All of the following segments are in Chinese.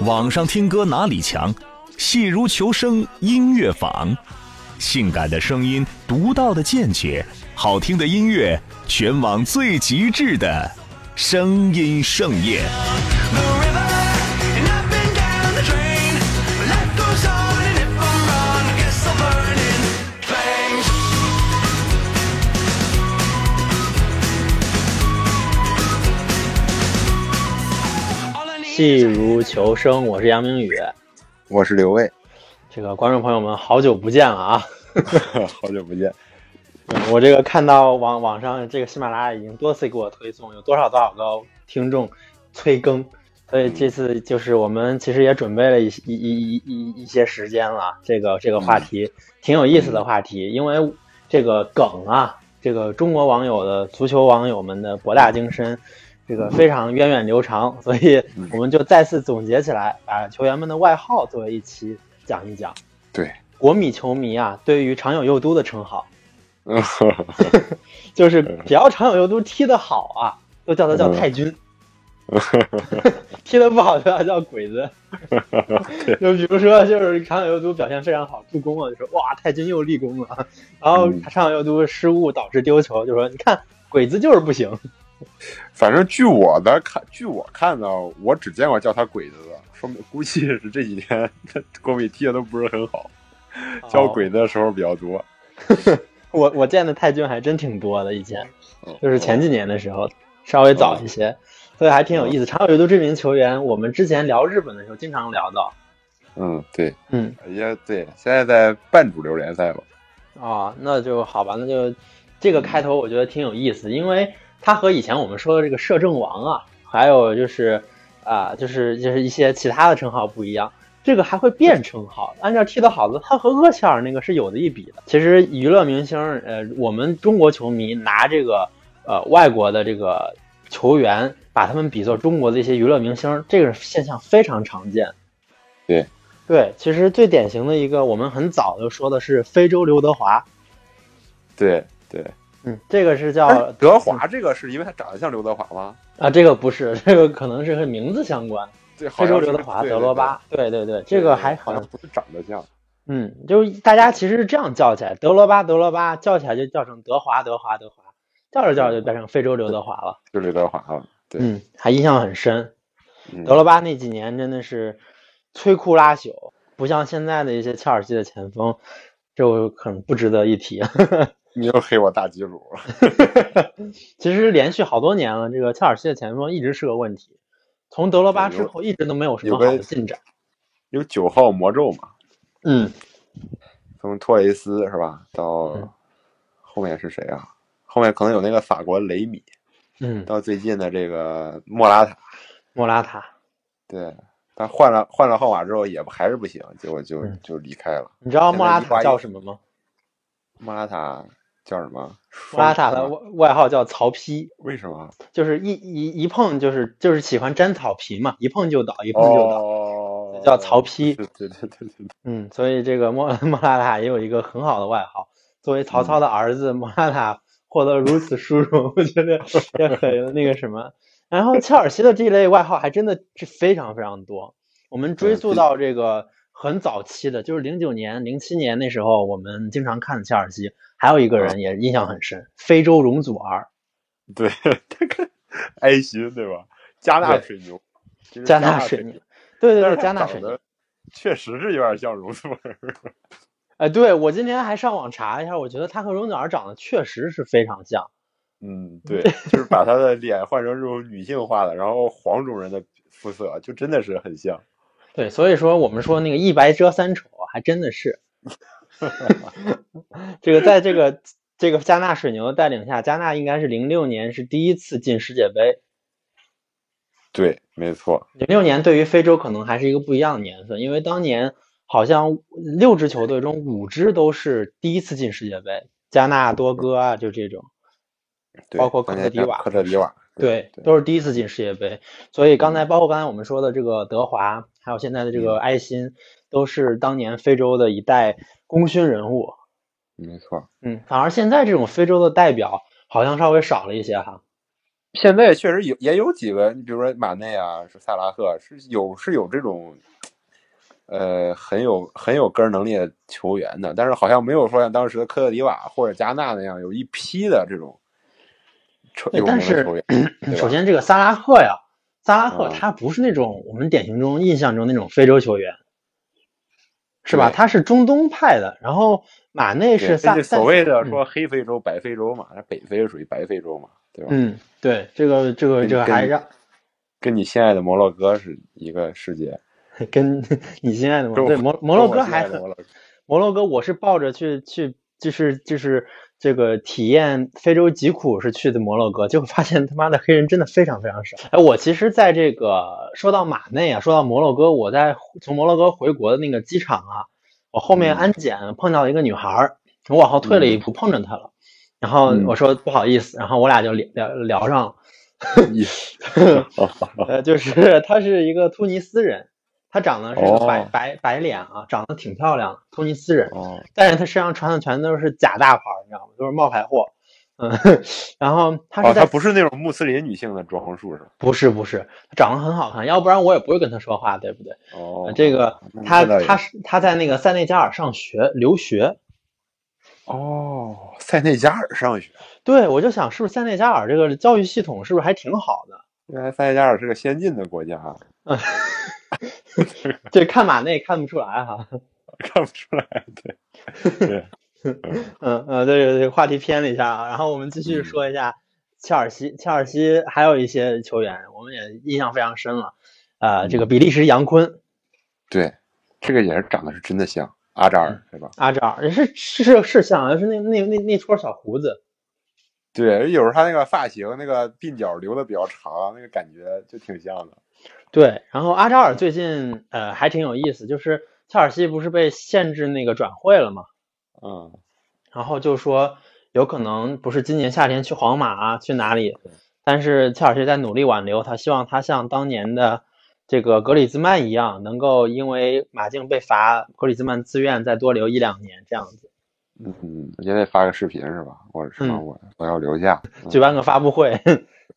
网上听歌哪里强？戏如求生，音乐坊，性感的声音，独到的见解，好听的音乐，全网最极致的声音盛宴。戏如求生，我是杨明宇。我是刘卫，这个观众朋友们，好久不见了啊！好久不见。我这个看到网网上这个喜马拉雅已经多次给我推送，有多少多少个听众催更，所以这次就是我们其实也准备了一一一一一一些时间了。这个这个话题挺有意思的话题，因为这个梗啊，这个中国网友的足球网友们的博大精深，这个非常源远流长，所以我们就再次总结起来，把球员们的外号作为一期讲一讲。对，国米球迷啊，对于长友佑都的称号。嗯，就是只要长友佑都踢得好啊，都叫他叫太君；踢得不好就要叫鬼子。就比如说，就是长友佑都表现非常好，助攻了，就说哇，太君又立功了。然后长友佑都失误导致丢球，就说你看鬼子就是不行。反正据我的看，据我看到，我只见过叫他鬼子的，说明估计是这几天国米踢的都不是很好，叫鬼子的时候比较多。我我见的太君还真挺多的，以前哦就是前几年的时候，稍微早一些，所以还挺有意思。常有右都这名球员，我们之前聊日本的时候经常聊到。嗯，对，嗯，也对，现在在半主流联赛嘛。啊，那就好吧，那就这个开头我觉得挺有意思，因为它和以前我们说的这个摄政王啊，还有就是啊、就是就是一些其他的称号不一样，这个还会变称号。按照踢得好的，他和厄齐尔那个是有的一比的。其实娱乐明星，呃，我们中国球迷拿这个呃外国的这个球员，把他们比作中国的一些娱乐明星，这个现象非常常见。对。对，其实最典型的一个，我们很早就说的是非洲刘德华，对对，嗯，这个是叫哎德华这个是因为他长得像刘德华吗？啊，这个不是，这个可能是和名字相关。非洲刘德华、德罗巴，对对对，这个还好像，不是长得像。嗯，就是大家其实是这样叫起来，德罗巴、德罗巴，叫起来就叫成德华、德华、德华，叫着叫着就变成非洲刘德华了。就刘德华了。对，嗯，还印象很深。嗯德罗巴那几年真的是摧枯拉朽，不像现在的一些切尔西的前锋，就可能不值得一提。你又黑我大吉鲁了。其实连续好多年了，这个切尔西的前锋一直是个问题。从德罗巴之后，一直都没有什么好的进展。有九号魔咒嘛？嗯，从托雷斯是吧？到嗯后面是谁啊？后面可能有那个法国雷米，嗯，到最近的这个莫拉塔。莫拉塔，对，他换了换了号码之后也还是不行，结果就嗯就离开了。你知道莫拉塔叫什么吗？莫拉塔叫什么？莫拉塔的外外号叫曹丕，为什么？就是一一一碰就是就是喜欢沾草皮嘛，一碰就倒，一碰就倒。哦，叫曹丕对对对对对，嗯，所以这个莫莫拉塔也有一个很好的外号。作为曹操的儿子，莫拉塔获得如此殊荣，我觉得也很那个什么。然后切尔西的这一类外号还真的是非常非常多。我们追溯到这个很早期的，就是零九年、零七年那时候，我们经常看的切尔西，还有一个人也印象很深，非洲容祖儿。对，他跟埃及对吧？加纳水牛，加纳纳水牛，对对对，加纳水牛。确实是有点像容祖儿。哎，对我今天还上网查一下，我觉得他和容祖儿长得确实是非常像。嗯，对，就是把他的脸换成这种女性化的，然后黄种人的肤色，就真的是很像。对，所以说我们说那个一白遮三丑，还真的是。这个在这个这个加纳水牛的带领下，加纳应该是零六年是第一次进世界杯。对，没错。零六年对于非洲可能还是一个不一样的年份，因为当年好像六支球队中五支都是第一次进世界杯，加纳、多哥啊，就这种。对包括科特迪瓦科特迪瓦，对，对，都是第一次进世界杯，所以刚才包括刚才我们说的这个德华，还有现在的这个埃辛，都是当年非洲的一代功勋人物。没错。嗯，反而现在这种非洲的代表好像稍微少了一些哈。现在确实有也有几个，你比如说马内啊，是萨拉赫，是有是有这种，呃，很有很有个人能力的球员的，但是好像没有说像当时的科特迪瓦或者加纳那样有一批的这种球有名对但是的球员。首先，这个萨拉赫呀，萨拉赫嗯他不是那种我们典型中印象中那种非洲球员，是吧？他是中东派的，然后马内是萨所谓的嗯说黑非洲、白非洲嘛，那北非属于白非洲嘛，对吧？嗯，对，这个这个这个还跟让跟你心爱的摩洛哥是一个世界。跟你心爱的摩洛哥对摩摩洛哥还摩洛哥摩洛哥，我是抱着去去就是就是这个体验非洲疾苦是去的摩洛哥，结果发现他妈的黑人真的非常非常少。哎，我其实在这个说到马内啊，说到摩洛哥，我在从摩洛哥回国的那个机场啊，我后面嗯。安检碰到一个女孩儿，我往后退了一步碰着她了，然后嗯。我说不好意思，然后我俩就聊聊聊上了。一 呃，就是她是一个突尼斯人，她长得是个白、哦白白脸啊，长得挺漂亮的，突尼斯人。哦，但是她身上穿的全都是假大牌，你知道吗？都是冒牌货。嗯，然后她哦，是在、她不是那种穆斯林女性的装束是吧？不是不是，她长得很好看，要不然我也不会跟她说话，对不对？哦呃，这个那她她是她在那个塞内加尔上学留学，哦，塞内加尔上学，对我就想是不是塞内加尔这个教育系统是不是还挺好的？原来塞内加尔是个先进的国家，这 看马内看不出来哈。看不出来。对，对，嗯嗯，对对对，话题偏了一下啊，然后我们继续说一下切尔西。切尔西还有一些球员，我们也印象非常深了。呃，这个比利时杨坤、对，这个也是长得是真的像阿扎尔，对吧？阿扎尔，是是是是像，是那那那那撮小胡子。对，有时候他那个发型，那个鬓角留的比较长，那个感觉就挺像的。对，然后阿扎尔最近呃还挺有意思，就是切尔西不是被限制那个转会了嘛，嗯，然后就说有可能不是今年夏天去皇马啊，去哪里，但是切尔西在努力挽留他，希望他像当年的这个格里兹曼一样，能够因为马竞被罚，格里兹曼自愿再多留一两年这样子，嗯，也得发个视频是吧？或者什么嗯我我要留下。举办个发布会。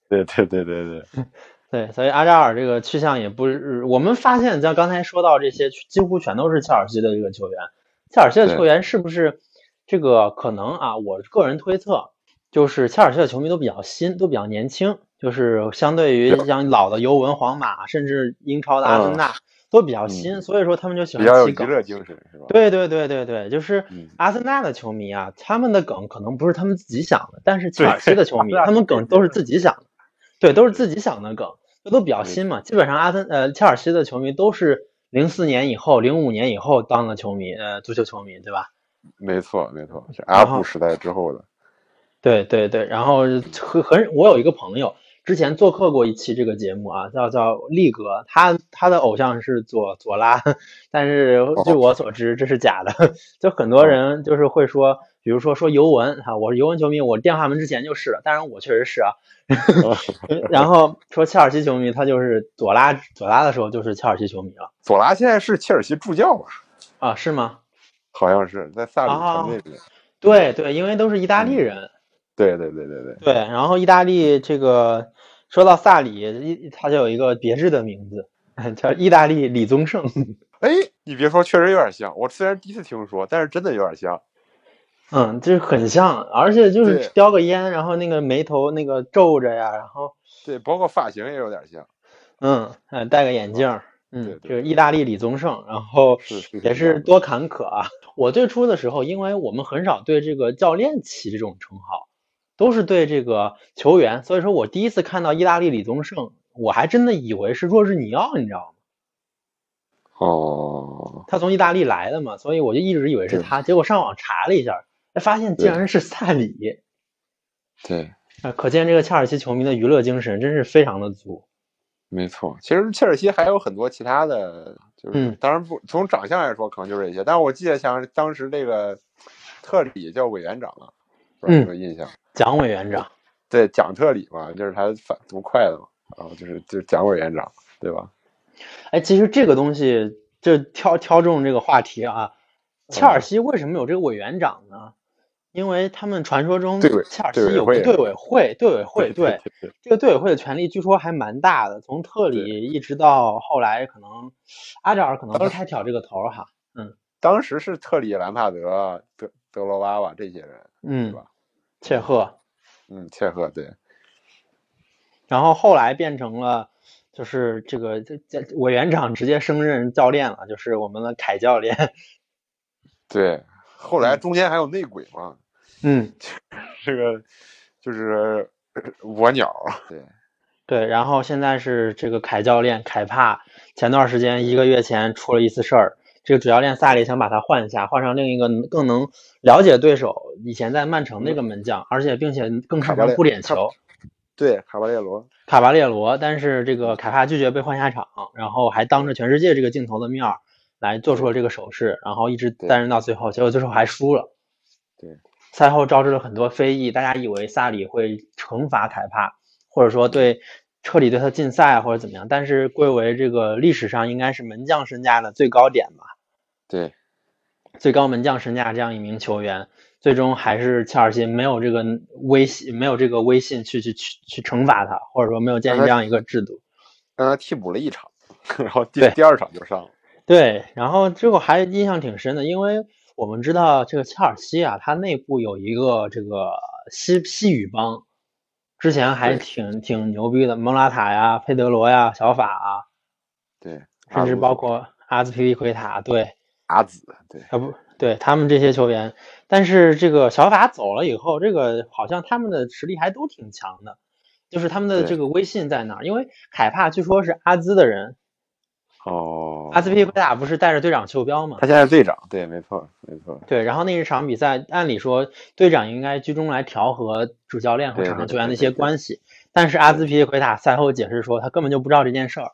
对对对对对，对，所以阿扎尔这个去向也不是，我们发现像刚才说到这些，几乎全都是切尔西的这个球员。切尔西的球员是不是这个可能啊？我个人推测，就是切尔西的球迷都比较新，都比较年轻，就是相对于像老的尤文、皇马，甚至英超的阿森纳，都比较新，嗯所以说他们就喜欢起梗。乐精神是吧？对对对对对，就是嗯阿森纳的球迷啊，他们的梗可能不是他们自己想的，但是切尔西的球迷，他们梗都是自己想的，对，都是自己想的梗，这都比较新嘛。基本上阿森呃切尔西的球迷都是零四年以后、零五年以后当的球迷，呃，足球球迷，对吧？没错没错，是阿布时代之后的。对对对，然后很很，我有一个朋友之前做客过一期这个节目啊，叫叫力哥，他他的偶像是左左拉，但是据我所知这是假的，就很多人就是会说，比如说说尤文哈，我是尤文球迷，我电话门之前就是了，当然我确实是啊，然后说切尔西球迷，他就是左拉左拉的时候就是切尔西球迷了左拉现在是切尔西助教吧？啊，是吗？好像是在萨里。对对，因为都是意大利人。对对对对对，对，然后意大利这个说到萨里，一他就有一个别致的名字，叫意大利李宗盛。哎，你别说，确实有点像。我虽然第一次听说，但是真的有点像。嗯，就是很像，而且就是叼个烟，然后那个眉头那个皱着呀，然后对，包括发型也有点像。嗯，嗯戴个眼镜儿，嗯，就是意大利李宗盛，然后也是多坎坷啊。我最初的时候，因为我们很少对这个教练起这种称号，都是对这个球员，所以说我第一次看到意大利李宗盛，我还真的以为是若日尼奥，你知道吗？哦，他从意大利来的嘛，所以我就一直以为是他，结果上网查了一下，哎发现竟然是萨里。对，啊，可见这个切尔西球迷的娱乐精神真是非常的足。没错。其实切尔西还有很多其他的，就是、嗯当然不从长相来说，可能就是这些。但是我记得像当时这个特里叫委员长了，不知道有没有印象？蒋委员长，对，蒋特里嘛，就是他反读快的嘛，然后就是就是蒋委员长，对吧？哎，其实这个东西就挑挑中这个话题啊，切尔西为什么有这个委员长呢？因为他们传说中切尔西有个队委会，队委会对这个队委会的权力据说还蛮大的，从特里一直到后来，可能阿扎尔可能不当太挑这个头哈，嗯。当时是特里、兰帕德、德德罗巴瓦这些人，嗯吧，切赫，嗯，切赫对，然后后来变成了就是这个这这委员长直接升任教练了，就是我们的凯教练。对，后来中间还有内鬼嘛，嗯，这个就是呃蜗鸟，对，对，然后现在是这个凯教练凯帕，前段时间一个月前出了一次事儿，这个主教练萨里想把他换下，换上另一个更能了解对手，以前在曼城那个门将，而且并且更擅长扑点球，对，卡巴列罗，卡巴列罗，但是这个凯帕拒绝被换下场，然后还当着全世界这个镜头的面儿来做出了这个手势，然后一直担任到最后，结果最后还输了。对，赛后招致了很多非议，大家以为萨里会惩罚凯帕，或者说对彻底对他禁赛啊，或者怎么样，但是归为这个历史上应该是门将身价的最高点吧，对，最高门将身价这样一名球员，最终还是切尔西没有这个威信，没有这个威信去去去去惩罚他，或者说没有建立这样一个制度。让他替补了一场，然后第第二场就上了，对，然后这个还印象挺深的，因为我们知道这个切尔西啊，它内部有一个这个西西语帮，之前还挺挺牛逼的，蒙拉塔呀、佩德罗呀、小法啊，对，甚至包括阿兹皮利奎塔，对，阿紫，对，啊不对，他们这些球员，但是这个小法走了以后，这个好像他们的实力还都挺强的，就是他们的这个威信在哪儿？因为凯帕据说是阿兹的人，哦，阿兹皮利奎塔不是带着队长袖标吗？他现在是队长，对，没错，没错，对，然后那一场比赛，按理说队长应该居中来调和主教练和场上球员的一些关系，但是阿兹皮利奎塔赛后解释说，他根本就不知道这件事儿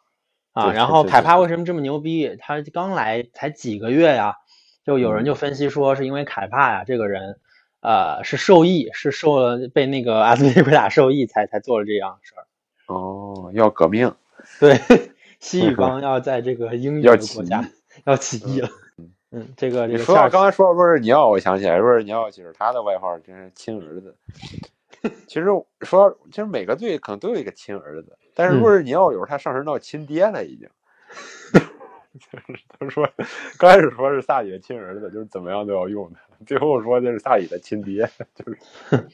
啊。然后凯帕为什么这么牛逼？他刚来才几个月呀，就有人就分析说，是因为凯帕呀这个人，呃，是受益，是受了被那个阿兹皮利奎塔受益才才做了这样的事儿。哦，要革命，对，西语帮 要在这个英语的国家 要起义了。嗯，这个这你说刚才说到若日尼奥，我想起来，若日尼奥其实他的外号真是亲儿子。其实说，其实每个队可能都有一个亲儿子，但是嗯若日尼奥有时候他上升到亲爹了，已经。就是他说，刚开始说是萨里的亲儿子，就是怎么样都要用他，最后说这是萨里的亲爹，就是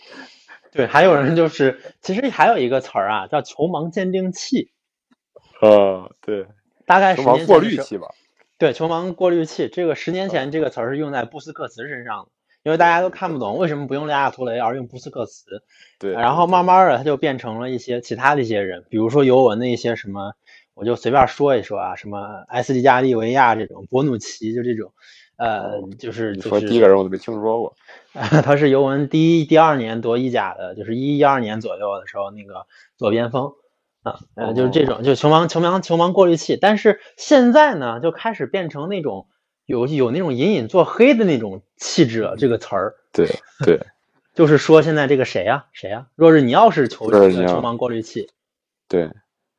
对，还有人就是，其实还有一个词儿啊，叫球盲鉴定器，呃，对，大概十球盲过滤器吧，对，球盲过滤器，这个十年前这个词儿是用在布斯克茨身上的，因为大家都看不懂为什么不用亚亚图雷而用布斯克茨，对，然后慢慢的他就变成了一些其他的一些人，比如说尤文的一些什么，我就随便说一说啊，什么埃斯蒂加利维亚这种，博努奇就这种，呃，就是你说就是第一个人我都没听说过，他是尤文第一、第二年夺意甲的，就是一一二年左右的时候那个左边锋啊，呃，就是这种，就是球盲、球盲、球盲过滤器。但是现在呢，就开始变成那种有有那种隐隐作黑的那种气质了。这个词儿对对，就是说现在这个谁呀、谁呀、若是你要是球若日尼奥球盲过滤器，对，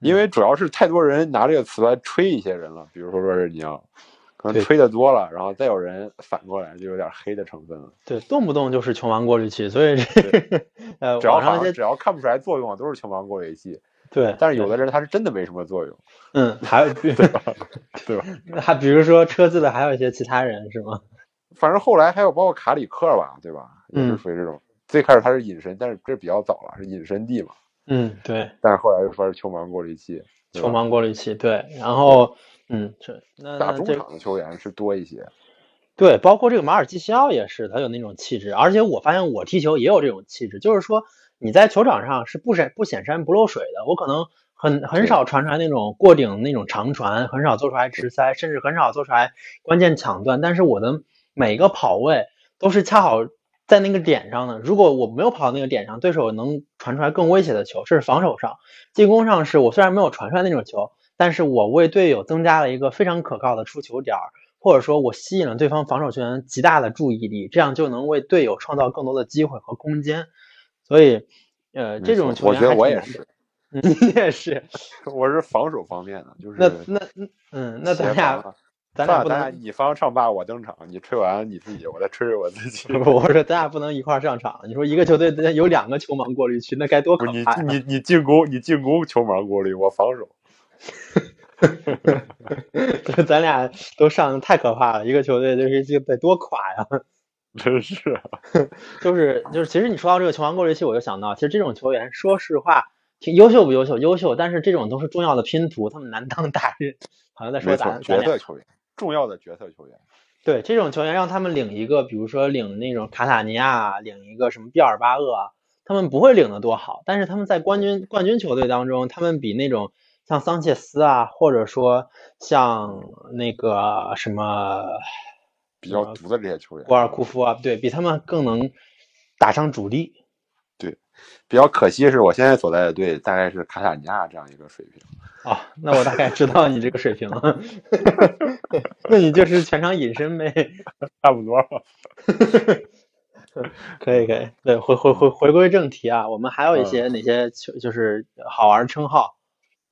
因为主要是太多人拿这个词来吹一些人了，比如说若是你要，可能吹的多了，然后再有人反过来就有点黑的成分了。对，动不动就是球盲过滤器，所以这 呃，只要网上那些只要看不出来作用，都是球盲过滤器。对，但是有的人他是真的没什么作用，嗯，还有对吧对吧？还比如说车子的还有一些其他人是吗？反正后来还有包括卡里克吧，对吧？也是嗯属于这种。最开始他是隐身，但是这比较早了，是隐身地嘛。嗯，对。但是后来又说是球盲过滤器，球盲过滤器，对，然后嗯，是那打中场的球员是多一些。对，包括这个马尔基西奥也是，他有那种气质，而且我发现我踢球也有这种气质，就是说你在球场上是不闪不显山不漏水的，我可能很很少传出来那种过顶那种长传，很少做出来直塞，甚至很少做出来关键抢断，但是我的每个跑位都是恰好在那个点上的。如果我没有跑到那个点上，对手能传出来更威胁的球，这是防守上。进攻上是我虽然没有传出来那种球，但是我为队友增加了一个非常可靠的出球点儿，或者说我吸引了对方防守球员极大的注意力，这样就能为队友创造更多的机会和空间。所以，呃，这种球员我觉得我也是，嗯，你也是。我是防守方面的，就是那那嗯，那咱俩 咱俩不能你方唱罢我登场，你吹完你自己，我再吹吹我自己。不，我说咱俩不能一块儿上场。你说一个球队有两个球盲过滤区，那该多可怕你！你你进攻你进攻球盲过滤，我防守。这 咱俩都上的太可怕了，一个球队就是这得多垮呀！真是啊，就是就是，其实你说到这个球王过滤器，我就想到，其实这种球员，说实话，挺优秀不优秀？优秀，但是这种都是重要的拼图，他们难当大任。好像在说没错咱，咱俩角色球员，重要的角色球员。对这种球员，让他们领一个，比如说领那种卡塔尼亚，领一个什么毕尔巴鄂啊，他们不会领的多好，但是他们在冠军冠军球队当中，他们比那种像桑切斯啊，或者说像那个什么比较毒的这些球员，博尔库夫啊，对比他们更能打上主力。对比较可惜是我现在所在的队大概是卡塔尼亚这样一个水平。哦，那我大概知道你这个水平了。那你就是全场隐身呗。差不多吧。可以可以，对，回回回回归正题啊，我们还有一些哪些球就是好玩的称号。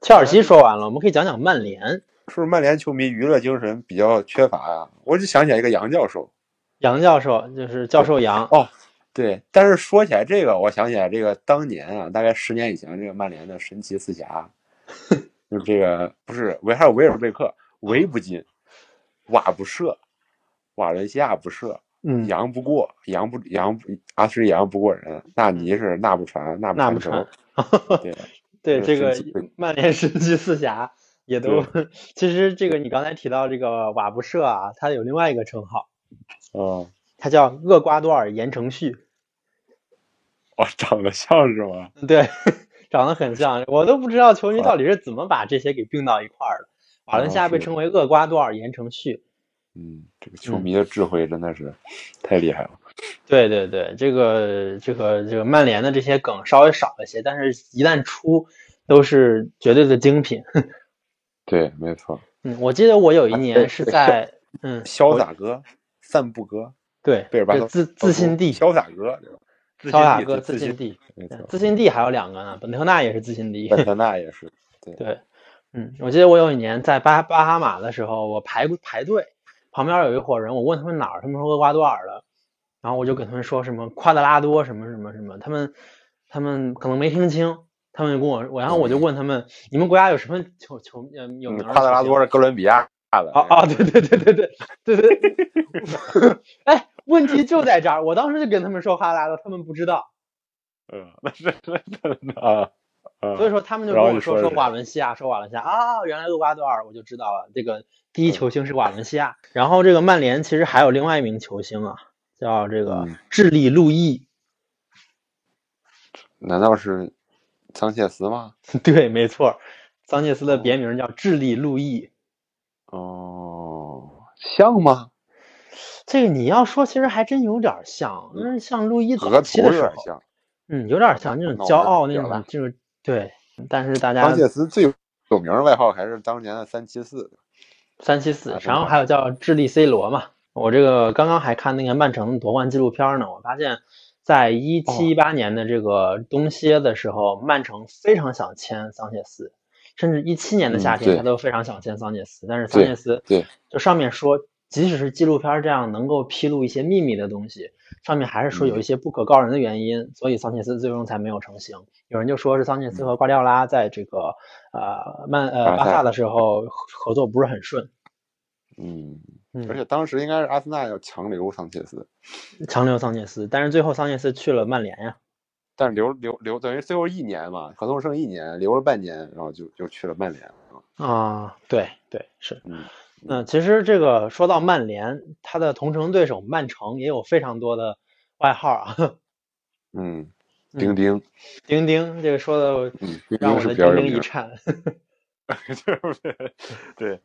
切尔西说完了，我们可以讲讲曼联。是不是曼联球迷娱乐精神比较缺乏呀、我就想起来一个杨教授。杨教授就是教授杨，哦，对，但是说起来这个，我想起来这个当年啊，大概十年以前，这个曼联的神奇四侠，就是这个不是维还有维尔贝克、维不进、瓦不射、瓦伦西亚不射、嗯，杨不过、杨不杨不阿什利杨不过人，纳尼是纳不传、纳不纳不传传球，对，对这个曼联神奇四侠也都，其实这个你刚才提到这个瓦布舍啊，他有另外一个称号，哦，他叫厄瓜多尔言承旭，哦，长得像是吗？对，长得很像，我都不知道球迷到底是怎么把这些给并到一块儿的。瓦伦西亚被称为厄瓜多尔言承旭，嗯，这个球迷的智慧真的是太厉害了。对对对，这个这个这个曼联的这些梗稍微少一些，但是一旦出都是绝对的精品。对，没错。嗯，我记得我有一年是在嗯，潇洒哥、散步哥、对，贝尔巴自自信地，潇洒哥，对吧？潇洒哥自信地，自信地还有两个呢，本特纳也是自信地。本特纳也是，对，嗯，我记得我有一年在巴巴哈马的时候，我排排队，旁边有一伙人，我问他们哪儿，他们说厄瓜多尔的，然后我就跟他们说什么夸德拉多什么什么什么，他们他们可能没听清，他们就跟我，我然后我就问他们，你们国家有什么球球呃有名嗯，的夸德拉多是哥伦比亚的。啊啊，对对对对对对对，哎，问题就在这儿，我当时就跟他们说哈拉多，他们不知道，嗯，那是真的啊。啊所以说他们就跟我说说说瓦伦西亚，说瓦伦西亚啊，原来厄瓜多尔，我就知道了，这个第一球星是瓦伦西亚。然后这个曼联其实还有另外一名球星啊，叫这个嗯智利路易，难道是桑切斯吗？对，没错，桑切斯的别名叫智利路易。哦，像吗？这个你要说，其实还真有点像，那，像路易早期的时候，点像。嗯，有点像那种骄傲那种，就是对。但是大家桑切斯最有名的外号还是当年的三七四。三七四啊，然后还有叫智利 C 罗嘛。我这个刚刚还看那个曼城夺冠纪录片呢，我发现，在一七一八年的这个冬歇的时候，曼城非常想签桑切斯，甚至一七年的夏天他都非常想签桑切斯，但是桑切斯对。就上面说，即使是纪录片这样能够披露一些秘密的东西，上面还是说有一些不可告人的原因，所以桑切斯最终才没有成型。有人就说是桑切斯和瓜迪奥拉在这个呃曼呃巴萨的时候合作不是很顺。嗯，嗯而且当时应该是阿森纳要强留桑切斯，强留桑切斯，但是最后桑切斯去了曼联呀。但是留留留等于最后一年嘛，合同剩一年，留了半年，然后就就去了曼联了。啊，对对是。嗯，那其实这个说到曼联，他的同城对手曼城也有非常多的外号啊。嗯，嗯丁丁，丁丁，这个说的让我的丁丁一颤。对 不对？对，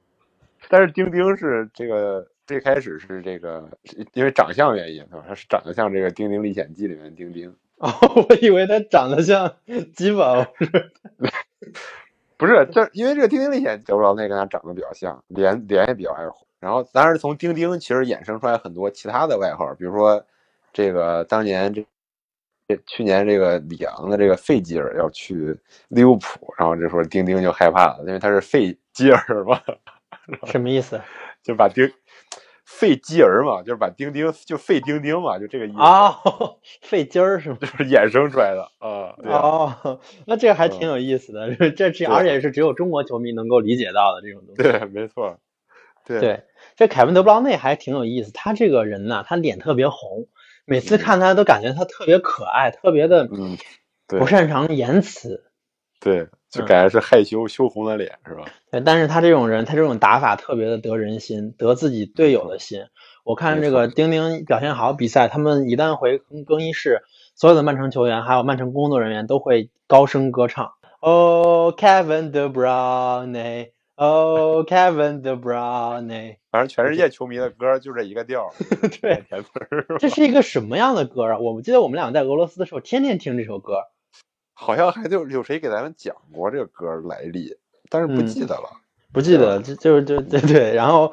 但是丁丁是这个最开始是这个，因为长相原因，是吧？他是长得像这个《丁丁历险记》里面的丁丁，哦，我以为他长得像吉宝，不是，这因为这个《丁丁历险记》，我知道那跟他长得比较像，脸脸也比较爱红。然后，当然从丁丁其实衍生出来很多其他的外号，比如说这个当年这这去年这个里昂的这个费吉尔要去利物浦，然后这时候丁丁就害怕了，因为他是费吉尔嘛。什么意思？就把丁废鸡儿嘛，就是把丁丁就废丁丁嘛，就这个意思，哦，费鸡儿是吗？就是衍生出来的哦，那这个还挺有意思的，这这而且是只有中国球迷能够理解到的这种东西。对，没错，对对，这凯文德布劳内还挺有意思，他这个人呢，他脸特别红，每次看他都感觉他特别可爱，特别的嗯，不擅长言辞。对，就嗯感觉是害羞羞红了脸是吧？对，但是他这种人，他这种打法特别的得人心，得自己队友的心。我看这个丁丁表现好比赛，他们一旦回更更衣室，所有的曼城球员还有曼城工作人员都会高声歌唱。Oh Kevin De Bruyne, Oh Kevin De Bruyne。反正全世界球迷的歌就这一个调儿，对，这是一个什么样的歌啊？我记得我们俩在俄罗斯的时候，天天听这首歌。好像还就有谁给咱们讲过这个歌来历，但是不嗯记得了。不记得，就就就对对，然后，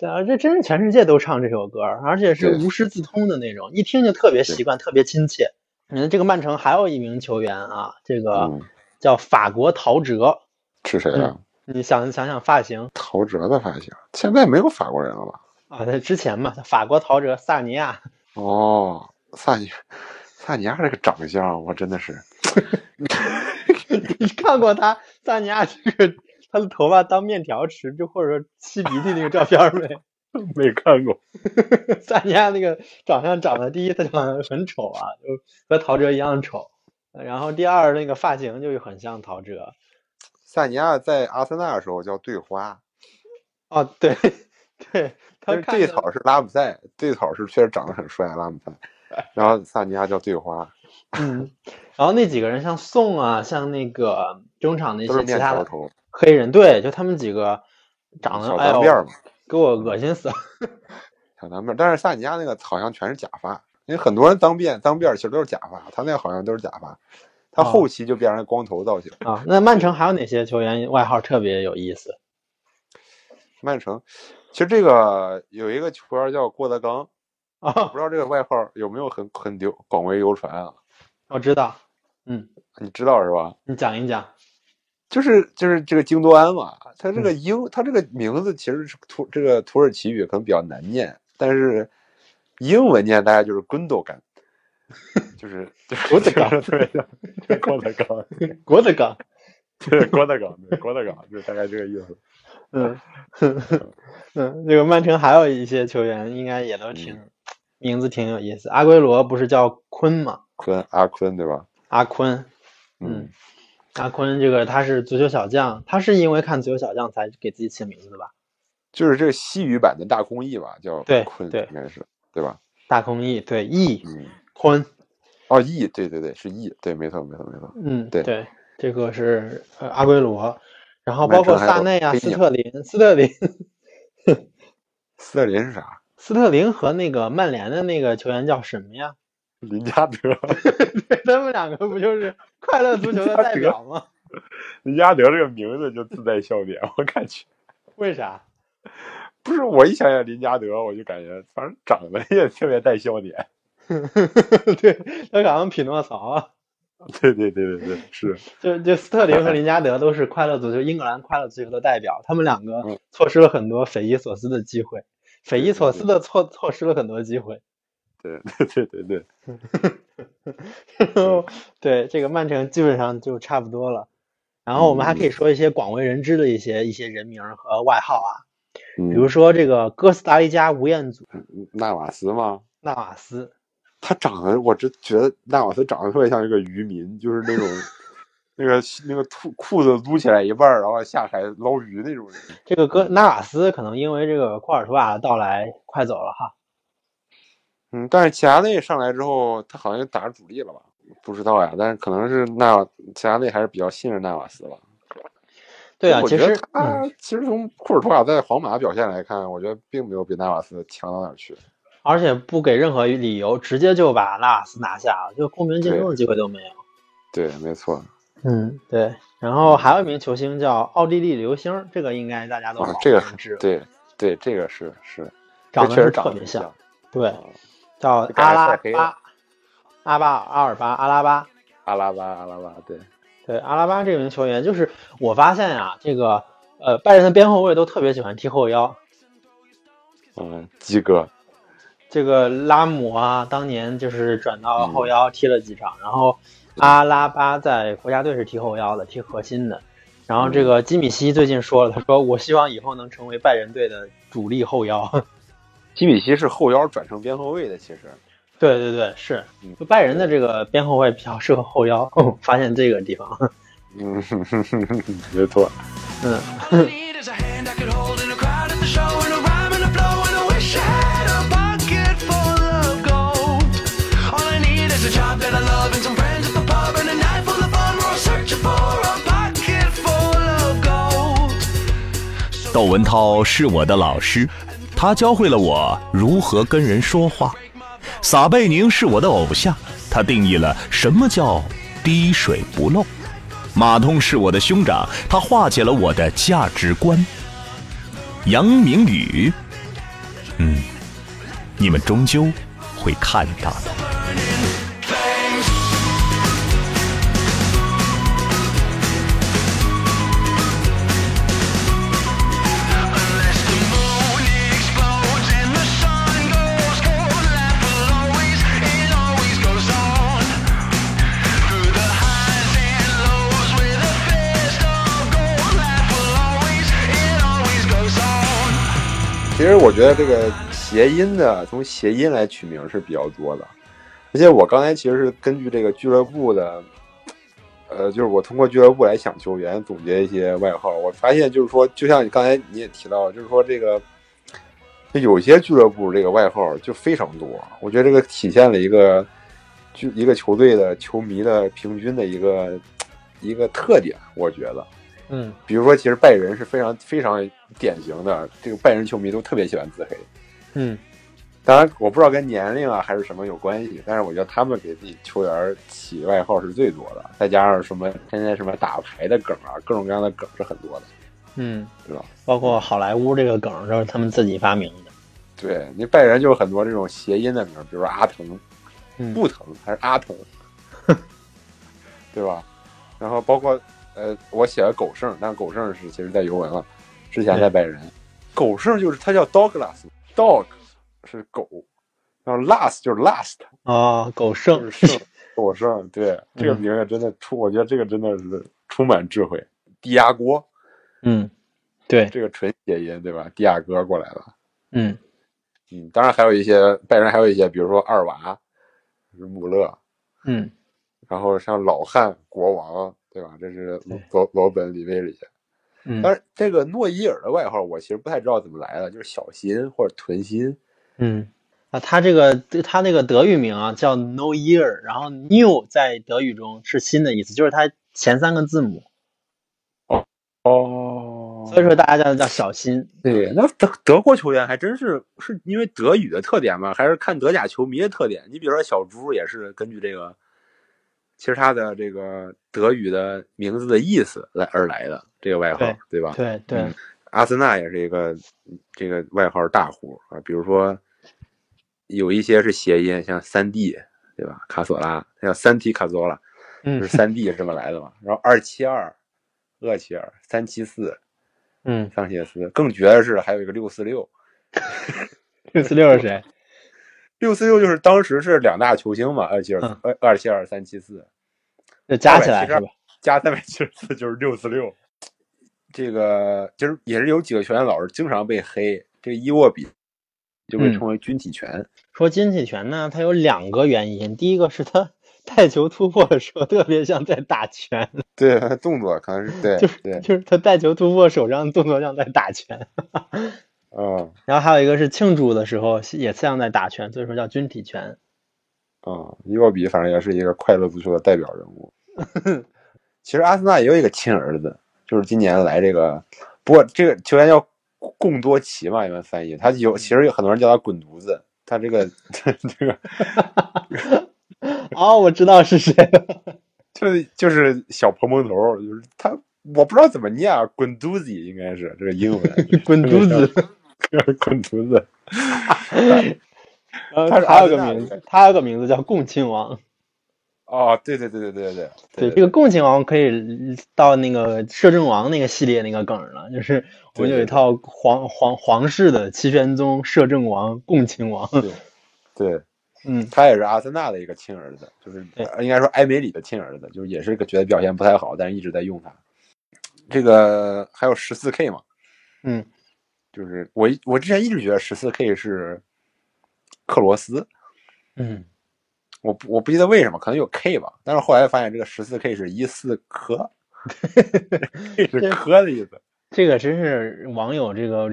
啊，这真是全世界都唱这首歌，而且是无师自通的那种，一听就特别习惯，特别亲切。嗯，这个曼城还有一名球员啊，这个嗯，叫法国陶喆，是谁啊？你想想想发型陶喆的发型，现在没有法国人了吧？啊，他之前嘛，法国陶喆萨尼亚，哦，萨尼萨尼亚这个长相，我真的是 你看过他萨尼亚这个他的头发当面条吃，就或者说吸鼻涕那个照片没？没看过。萨尼亚那个长相长得第一，他长得很丑啊，就和陶喆一样丑。然后第二，那个发型就很像陶喆。萨尼亚在阿森纳的时候叫队花，哦，对，对，他但是看着队草是拉姆塞，队草是确实长得很帅，拉姆塞。然后萨尼亚叫队花，嗯，然后那几个人像宋啊，像那个中场那些其他的黑人，对，就他们几个长得小脏辫儿嘛，给我恶心死了。小脏辫儿。但是萨尼亚那个好像全是假发，因为很多人脏辫脏辫儿其实都是假发，他那个好像都是假发。他哦后期就变成光头造型。啊，那曼城还有哪些球员外号特别有意思？曼城，其实这个有一个球员叫郭德纲，啊不，知道这个外号有没有很很流广为流传啊？我知道，嗯，你知道是吧？你讲一讲。就是就是这个京多安嘛，他这嗯个英，他这个名字其实是土这个土耳其语可能比较难念，但是英文念大概就是 Gundogan，就是就是郭德纲郭德纲，郭德纲，对郭德纲，对郭德纲，就是大概这个意思。嗯，嗯，这个曼城还有一些球员应该也都挺、名字挺有意思。阿圭罗不是叫坤吗？坤阿坤对吧？阿坤，嗯，阿坤这个他是足球小将，他是因为看足球小将才给自己起名字的吧？就是这个西语版的大空翼吧，叫对坤，对应该是对吧？大空翼，对，翼嗯，坤，哦，翼，对对对，是翼，对，没错没错没错。嗯，对对，这个是呃阿圭罗，然后包括萨内啊、斯特林、斯特林、斯特林是啥？斯特林和那个曼联的那个球员叫什么呀？林加德对，他们两个不就是快乐足球的代表吗？林加德这个名字就自带笑点，我感觉。为啥？不是我一想想林加德，我就感觉反正长得也特别带笑点。对，他好像匹诺曹啊。对对对对对，是就就斯特林和林加德都是快乐足球英格兰快乐足球的代表，他们两个嗯错失了很多匪夷所思的机会，匪夷所思的错错失了很多机会。对 对对对 对，这个曼城基本上就差不多了。然后我们还可以说一些广为人知的一些一些人名和外号啊，比比如说这个哥斯达黎加吴彦祖纳瓦斯吗？纳瓦斯，他长得，我真觉得纳瓦斯长得特别像一个渔民，就是那种 那个那个裤裤子撸起来一半儿，然后下海捞鱼那种人。这个哥纳瓦斯可能因为这个库尔图瓦的到来快走了哈。嗯，但是齐达内上来之后，他好像就打主力了吧？不知道呀，但是可能是纳齐达内还是比较信任纳瓦斯吧。对啊，其实嗯他其实从库尔图瓦在皇马表现来看，我觉得并没有比纳瓦斯强到哪儿去。而且不给任何理由，直接就把纳瓦斯拿下了，就公平竞争的机会都没有。对，没错。嗯，对。然后还有一名球星叫奥地利流星，这个应该大家都广，啊这个为人知，对对，这个是是，长得确实长特别像得像。。对啊，叫阿拉巴，阿巴阿尔巴阿拉巴。阿拉巴，阿拉巴，对，对，阿拉巴这名球员，就是我发现啊、这个呃，拜仁的边后卫都特别喜欢踢后腰。嗯，鸡哥，这个拉姆啊，当年就是转到后腰踢了几场，然后阿拉巴在国家队是踢后腰的，踢核心的。然后这个基米希最近说了，他说我希望以后能成为拜仁队的主力后腰。基米希是后腰转成边后卫的，其实。对对对，是，就拜仁的这个边后卫比较适合后腰，哦发现这个地方。嗯，没错。嗯，All I need is a hand I could hold in a crowd at the show and a rhyme and a flow and I wish I had a pocket full of gold. All I need is a job that I love and some friends at the pub and a night full of fun. We're all searching for a pocket full of gold. 窦文涛是我的老师，他教会了我如何跟人说话。撒贝宁是我的偶像，他定义了什么叫滴水不漏。马通是我的兄长，他化解了我的价值观。杨明宇，嗯，你们终究会看到的。其实我觉得这个谐音的，从谐音来取名是比较多的，而且我刚才其实是根据这个俱乐部的，呃，就是我通过俱乐部来想球员，总结一些外号。我发现就是说，就像你刚才你也提到，就是说这个，有些俱乐部这个外号就非常多。我觉得这个体现了一个就一个球队的球迷的平均的一个一个特点，我觉得。嗯比如说，其实拜仁是非常非常典型的，这个拜仁球迷都特别喜欢自黑。嗯当然，我不知道跟年龄啊还是什么有关系，但是我觉得他们给自己球员起外号是最多的，再加上什么现在什么打牌的梗啊，各种各样的梗是很多的，嗯，对吧？包括好莱坞这个梗都是他们自己发明的。对，那拜仁就有很多这种谐音的名，比如说阿腾、嗯不疼还是阿腾，对吧？然后包括呃，我写了狗剩，但狗剩是其实在尤文了，之前在拜仁，狗剩就是它叫 Douglas，dog 是狗，然后 last 就是 last，啊，狗剩是剩。狗剩，对这个嗯名字真的出，我觉得这个真的是充满智慧。低压锅，嗯，对，这个纯谐音，对吧？低压哥过来了。嗯。嗯，当然还有一些拜仁，还有一些，比如说二娃，是穆勒，嗯。然后像老汉国王，对吧？这是罗罗本里维里。嗯但是这个诺伊尔的外号，我其实不太知道怎么来的，就是小心或者囤心。嗯，啊，他这个他那个德语名啊叫 No Year，然后 New 在德语中是新的意思，就是它前三个字母，哦哦所以说大家叫它叫小新。对，那德德国球员还真是是因为德语的特点吗？还是看德甲球迷的特点？你比如说小猪也是根据这个，其实他的这个德语的名字的意思来而来的这个外号，对对吧？对对嗯，阿森纳也是一个这个外号大户啊，比如说有一些是谐音，像三 D 对吧？卡索拉，它叫三 T 卡索拉，嗯就是三 D 是这么来的嘛。然后二七二、厄齐尔、三七四、嗯，桑切斯，更绝的是还有一个六四六，六四六是谁？六四六就是当时是两大球星嘛，二七二嗯二二七二三七四，就加起来是吧？加三百七十四就是六四六。这个就是也是有几个球员老是经常被黑，这个伊沃比就被嗯称为军体拳。说军体拳呢，它有两个原因，第一个是它带球突破的时候特别像在打拳，对，动作可能是对就是对，就是他带球突破手上的动作像在打拳，嗯然后还有一个是庆祝的时候也像在打拳，所以说叫军体拳。嗯，伊沃比反正也是一个快乐足球的代表人物。其实阿森纳也有一个亲儿子，就是今年来这个，不过这个球员叫贡多奇嘛，一般翻译，他有其实有很多人叫他滚犊子，他这个 这个哦，我知道是谁了。就是就是小蓬蓬头，就是他，我不知道怎么念啊，滚犊子应该是这个英文，滚犊子，滚犊子。他还有个名字，他有个名字叫共亲王。哦，对对对对对对对，这个共亲王可以到那个摄政王那个系列那个梗了，就是我们有一套皇皇皇室的七玄宗、摄政王、共亲王。对对，嗯，他也是阿森纳的一个亲儿子，就是应该说埃梅里的亲儿子，就是也是个觉得表现不太好，但是一直在用他。这个还有十四 K 嘛，嗯，就是我我之前一直觉得十四 K 是克罗斯，嗯，我不我不记得为什么，可能有 K 吧，但是后来发现这个十四 K 是一四科 是科的意思。这个真是网友这个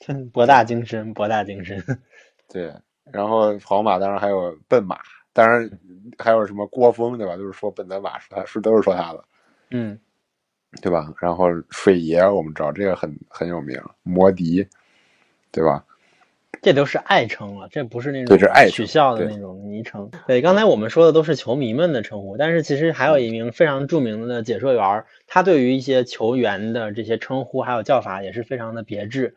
这 博大精深，博大精深。对，然后皇马当然还有奔马，当然还有什么郭峰对吧？都是说本泽马说他是都是说他的。嗯，对吧？然后水爷我们知道这个很很有名，摩迪，对吧？这都是爱称了，这不是那种对是爱取笑的那种昵称。对，刚才我们说的都是球迷们的称呼，但是其实还有一名非常著名的解说员，他对于一些球员的这些称呼还有叫法也是非常的别致。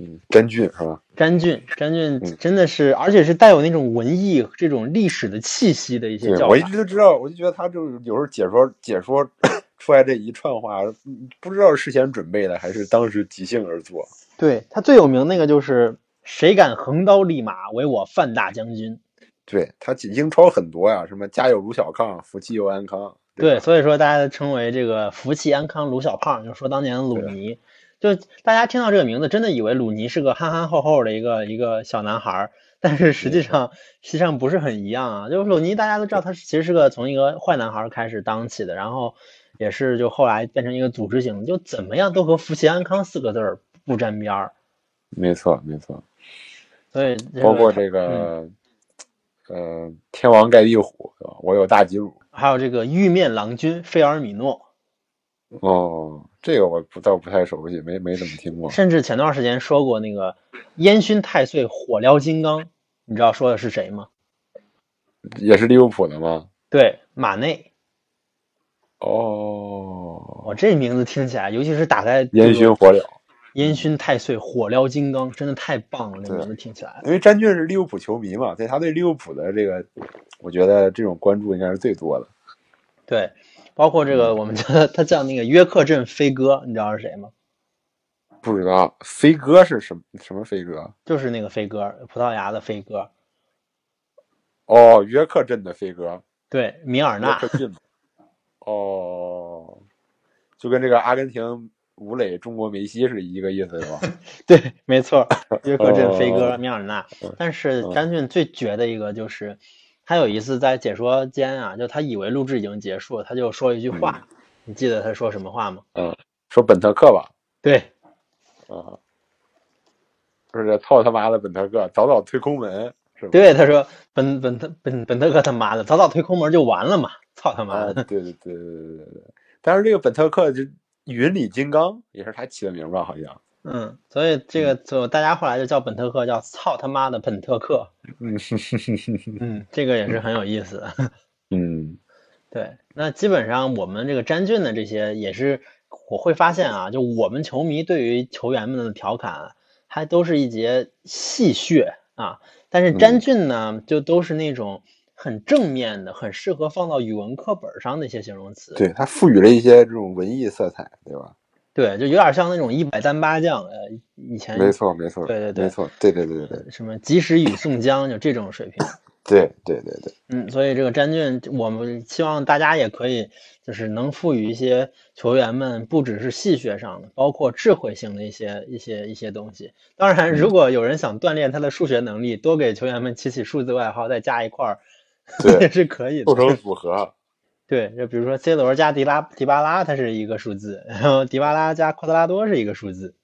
嗯，詹俊是吧？詹俊，詹俊嗯真的是，而且是带有那种文艺这种历史的气息的一些叫法我一。直都知道，我就觉得他就是有时候解说解说出来这一串话，嗯不知道是事先准备的还是当时即兴而作。对他最有名那个就是“谁敢横刀立马，为我范大将军”。对他英超很多呀，什么家有卢小胖，福气又安康。对，吧所以说大家称为这个“福气安康卢小胖”，就是说当年的鲁尼。就大家听到这个名字，真的以为鲁尼是个憨憨厚厚的一个一个小男孩儿，但是实际上实际上不是很一样啊。就是鲁尼大家都知道，他其实是个从一个坏男孩开始当起的，然后也是就后来变成一个组织型，就怎么样都和“福气安康”四个字儿不沾边儿。没错没错，所以包括这这个呃天王盖地虎，我有大吉鲁。还有这个玉面郎君费尔米诺，哦，这个我不倒不太熟悉，没没怎么听过。甚至前段时间说过那个烟熏太岁火燎金刚，你知道说的是谁吗？也是利物浦的吗？对，马内。哦，我这名字听起来，尤其是打在烟熏火燎，烟熏太岁火燎金刚，真的太棒了，这对名字听起来。因为詹俊是利物浦球迷嘛，对他对利物浦的这个，我觉得这种关注应该是最多的。对，包括这个我们叫他 他叫那个约克镇飞哥，你知道是谁吗？不知道飞哥是什么什么飞哥？就是那个飞哥，葡萄牙的飞哥。哦，约克镇的飞哥，对，米尔约纳。哦，就跟这个阿根廷武磊中国梅西是一个意思是吧？对，没错，约克镇飞哥哦米尔纳嗯。但是嗯詹俊最绝的一个就是，他有一次在解说间啊，就他以为录制已经结束了，他就说一句话，嗯你记得他说什么话吗？嗯说本特克吧，对，啊，就是操他妈的本特克，早早推空门是吧？对，他说本本特本本特克他妈的，早早推空门就完了嘛，操他妈啊，的！对对对对对对对。但是这个本特克就云里金刚也是他起的名吧？好像。嗯，所以这个就大家后来就叫本特克叫操他妈的本特克，嗯嗯，这个也是很有意思的。嗯对，那基本上我们这个詹俊的这些也是，我会发现啊，就我们球迷对于球员们的调侃，还都是一节戏谑啊。但是詹俊呢，就都是那种很正面的，很适合放到语文课本上的一些形容词。对它赋予了一些这种文艺色彩，对吧？对，就有点像那种一百单八将，呃，以前没错没错，对对对没错，对对对对什么及时雨宋江，就这种水平。对对对对，嗯，所以这个詹俊，我们希望大家也可以，就是能赋予一些球员们，不只是戏谑上的，包括智慧性的一些一些一些东西。当然，如果有人想锻炼他的数学能力，多给球员们起起数字外号，再加一块儿，对 也是可以的构成的。组合，对，就比如说 C 罗加迪拉迪巴拉，它是一个数字，然后迪巴拉加科特拉多是一个数字。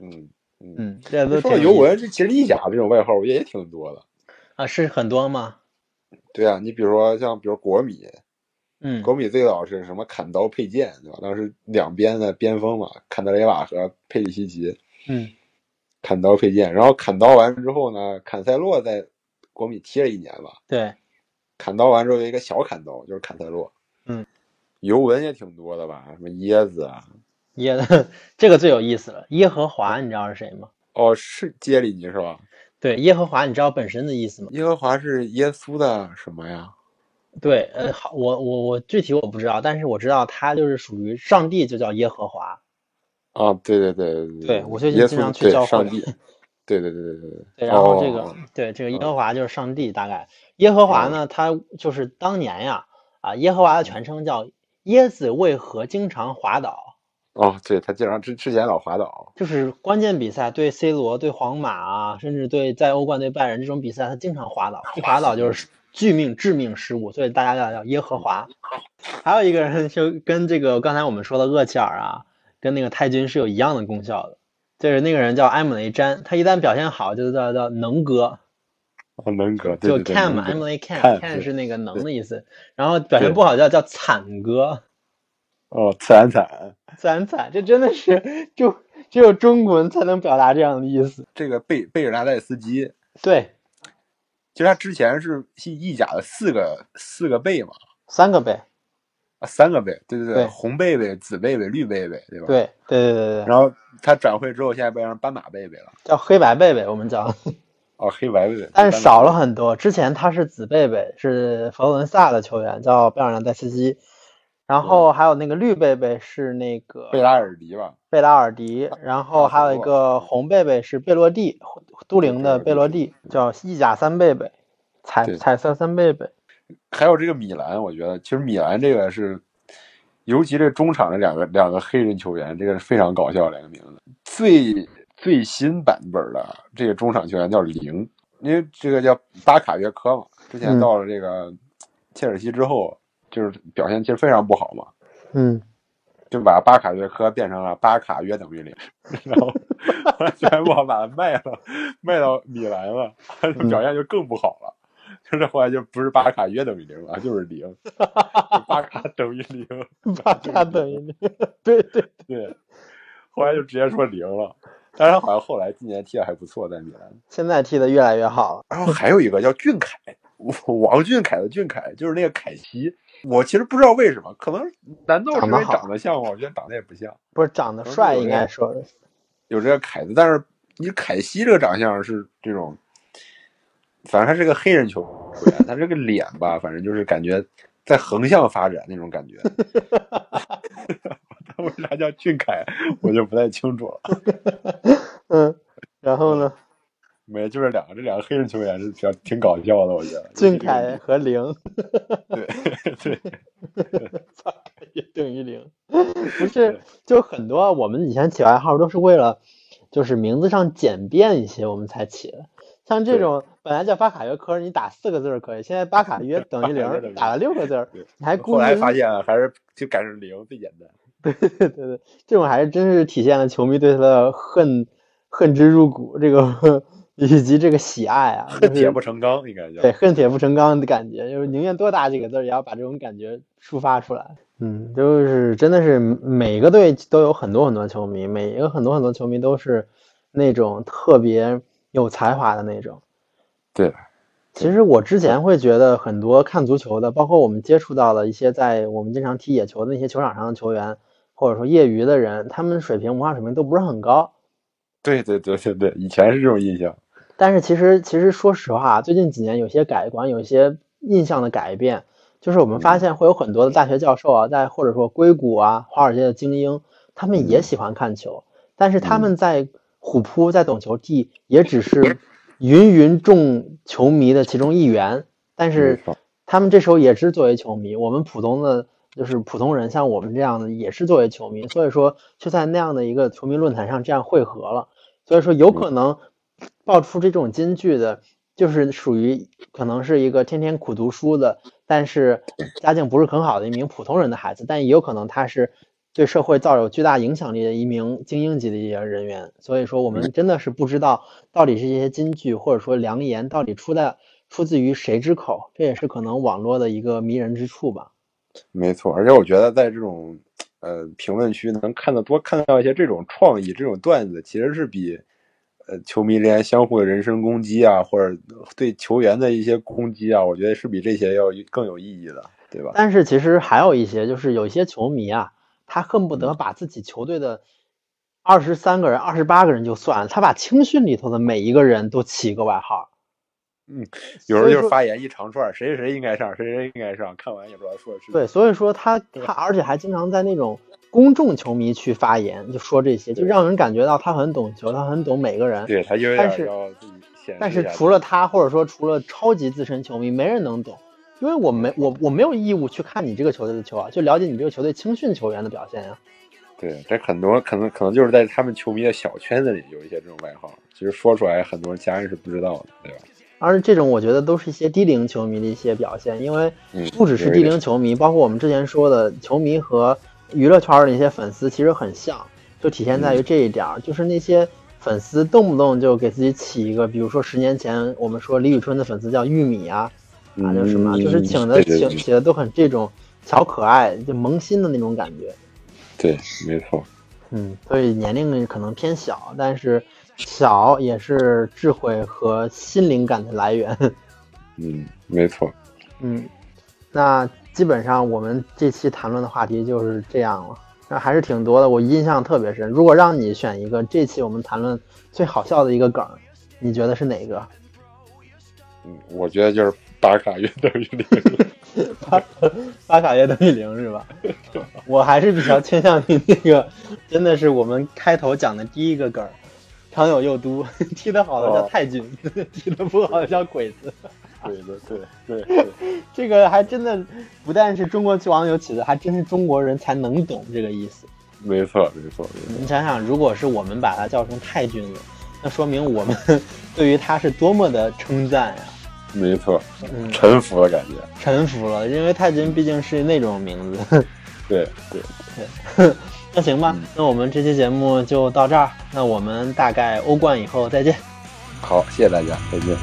嗯 嗯。嗯，这都说到尤文，这其实意甲这种外号也挺多的。啊，是很多吗？对啊，你比如说像比如国米，嗯，国米最早是什么砍刀佩剑，对吧？当时两边的边锋嘛，坎德雷瓦和佩里西奇，嗯砍刀佩剑。然后砍刀完之后呢，坎塞洛在国米踢了一年吧，对，砍刀完之后有一个小砍刀，就是坎塞洛。嗯，尤文也挺多的吧，什么椰子啊，椰子，这个最有意思了。耶和华，你知道是谁吗？哦，是杰里尼是吧？对，耶和华，你知道本身的意思吗？耶和华是耶稣的什么呀？对，呃，好，我我我具体我不知道，但是我知道他就是属于上帝就叫耶和华，啊，对对对对我最近经常去对教会上帝，对对对对对对对，然后这个、哦对这个耶和华就是上帝，大概耶和华呢，他就是当年呀啊，耶和华的全称叫耶子为何经常滑倒，哦，对他经常之之前老滑倒，就是关键比赛对 C 罗、对皇马啊，甚至对在欧冠对拜仁这种比赛，他经常滑倒，一滑倒就是致命致命失误，所以大家叫叫耶和华。还有一个人就跟这个刚才我们说的厄齐尔啊，跟那个泰军是有一样的功效的，就是那个人叫埃姆雷詹，他一旦表现好就叫叫能哥。哦，能哥，就对对 can 嘛，Emily can，can 是那个能的意思，然后表现不好叫叫惨哥，哦，惨惨，惨惨，这真的是就只有中国人才能表达这样的意思。这个贝贝尔纳代斯基，对，其实他之前是意意甲的四个四个贝嘛，三个贝，啊，三个贝，对对对红贝贝、紫贝贝、绿贝贝，对吧？。对对对对对，然后他转会之后，现在变成斑马贝贝了，叫黑白贝贝，我们叫，哦，黑白贝贝，但是少了很多。之前他是紫贝贝，是佛罗伦萨的球员，叫贝尔纳代斯基，然后还有那个绿贝贝是那个贝拉尔迪吧？贝拉尔迪，然后还有一个红贝贝是贝洛蒂，都灵的贝洛蒂，叫意甲三贝贝，彩彩色三贝贝。还有这个米兰，我觉得其实米兰这个是，尤其这中场的两个两个黑人球员，这个是非常搞笑两个名字。最最新版本的这个中场球员叫零，因为这个叫巴卡约科嘛，之前嗯到了这个切尔西之后，就是表现其实非常不好嘛，嗯，就把巴卡约科变成了巴卡约等于零，然后后来宣布把他卖了，卖到米兰了，表现就更不好了。就是后来就不是巴卡约等于零了，就是零，巴卡等于零，巴卡等于零，对对，对，后来就直接说零了。但是好像后来今年踢的还不错，在米兰。现在踢的越来越好了。然后还有一个叫俊凯，王俊凯的俊凯，就是那个凯西。我其实不知道为什么，可能难道是因为长得像吗？我觉得长得也不像，不是长得帅，应该说是有这个凯子，但是你凯西这个长相是这种，反正他是个黑人球员，他这个脸吧，反正就是感觉在横向发展那种感觉。他为啥叫俊凯，我就不太清楚了。嗯，然后呢，没，就是两个，这两个黑人球员是比较挺搞笑的，我觉得。俊凯和零，对 对，巴卡也等于零，不是，就很多我们以前起外号都是为了，就是名字上简便一些我们才起的。像这种本来叫巴卡约科，你打四个字儿可以，现在巴卡约 等于零，打了六个字儿，你还故后来发现还是就改成零最简单。对 对对，这种还是真是体现了球迷对他的恨恨之入骨，这个以及这个喜爱啊，就是铁不成钢，应该叫。对恨铁不成钢的感觉，就是宁愿多打几个字，也要把这种感觉抒发出来。嗯，就是真的是每个队都有很多很多球迷，每一个很多很多球迷都是那种特别有才华的那种。对，其实我之前会觉得很多看足球的，包括我们接触到的一些在我们经常踢野球的那些球场上的球员，或者说业余的人，他们水平文化水平都不是很高。对对对对对，以前是这种印象。但是其实其实说实话，最近几年有些改观，有一些印象的改变，就是我们发现会有很多的大学教授啊，在或者说硅谷啊、华尔街的精英，他们也喜欢看球，但是他们在虎扑在懂球帝也只是芸芸众球迷的其中一员，但是他们这时候也是作为球迷，我们普通的就是普通人，像我们这样的也是作为球迷，所以说就在那样的一个球迷论坛上这样汇合了，所以说有可能爆出这种金句的，就是属于可能是一个天天苦读书的，但是家境不是很好的一名普通人的孩子，但也有可能他是对社会造有巨大影响力的一名精英级的一些人员。所以说，我们真的是不知道到底是这些金句或者说良言到底出在出自于谁之口，这也是可能网络的一个迷人之处吧。没错，而且我觉得在这种呃评论区能看到多看到一些这种创意、这种段子，其实是比呃球迷之间相互的人身攻击啊，或者对球员的一些攻击啊，我觉得是比这些要更有意义的，对吧？但是其实还有一些，就是有一些球迷啊，他恨不得把自己球队的二十三个人、二十八个人就算了，他把青训里头的每一个人都起一个外号。有时候就是发言一长串，谁谁谁应该上，谁谁谁应该上，看完也不知道说的是对，所以说他他而且还经常在那种公众球迷去发言，就说这些，就让人感觉到他很懂球，他很懂每个人。对他但是点要自己显但是除了他，或者说除了超级资深球迷，没人能懂，因为我没我我没有义务去看你这个球队的球啊，就了解你这个球队青训球员的表现呀、对，这很多可能可能就是在他们球迷的小圈子里有一些这种外号，其实说出来很多家人是不知道的，对吧？而这种我觉得都是一些低龄球迷的一些表现，因为嗯，不只是低龄球迷，包括我们之前说的球迷和娱乐圈的那些粉丝其实很像，就体现在于这一点儿，就是那些粉丝动不动就给自己起一个，比如说十年前我们说李宇春的粉丝叫玉米啊，啊叫什么，就是请的请起的都很这种小可爱，就萌新的那种感觉。对，没错，嗯，所以年龄可能偏小，但是小也是智慧和心灵感的来源。嗯，没错，嗯，那基本上我们这期谈论的话题就是这样了。那还是挺多的，我印象特别深。如果让你选一个这期我们谈论最好笑的一个梗，你觉得是哪个？嗯，我觉得就是打卡约等于零，巴巴卡约等于零是吧？我还是比较倾向于那个，真的是我们开头讲的第一个梗儿，常有右都，踢得好的叫哦太君，踢得不好的叫鬼子。鬼子，对对对，这个还真的不但是中国网友起的，还真是中国人才能懂这个意思。没错，没错，没错，你想想，如果是我们把它叫成太君了，那说明我们 对于他是多么的称赞呀！没错，嗯，臣服的感觉，臣服了，因为太君毕竟是那种名字。对对，那行吧那我们这期节目就到这儿那我们大概欧冠以后再见好谢谢大家再见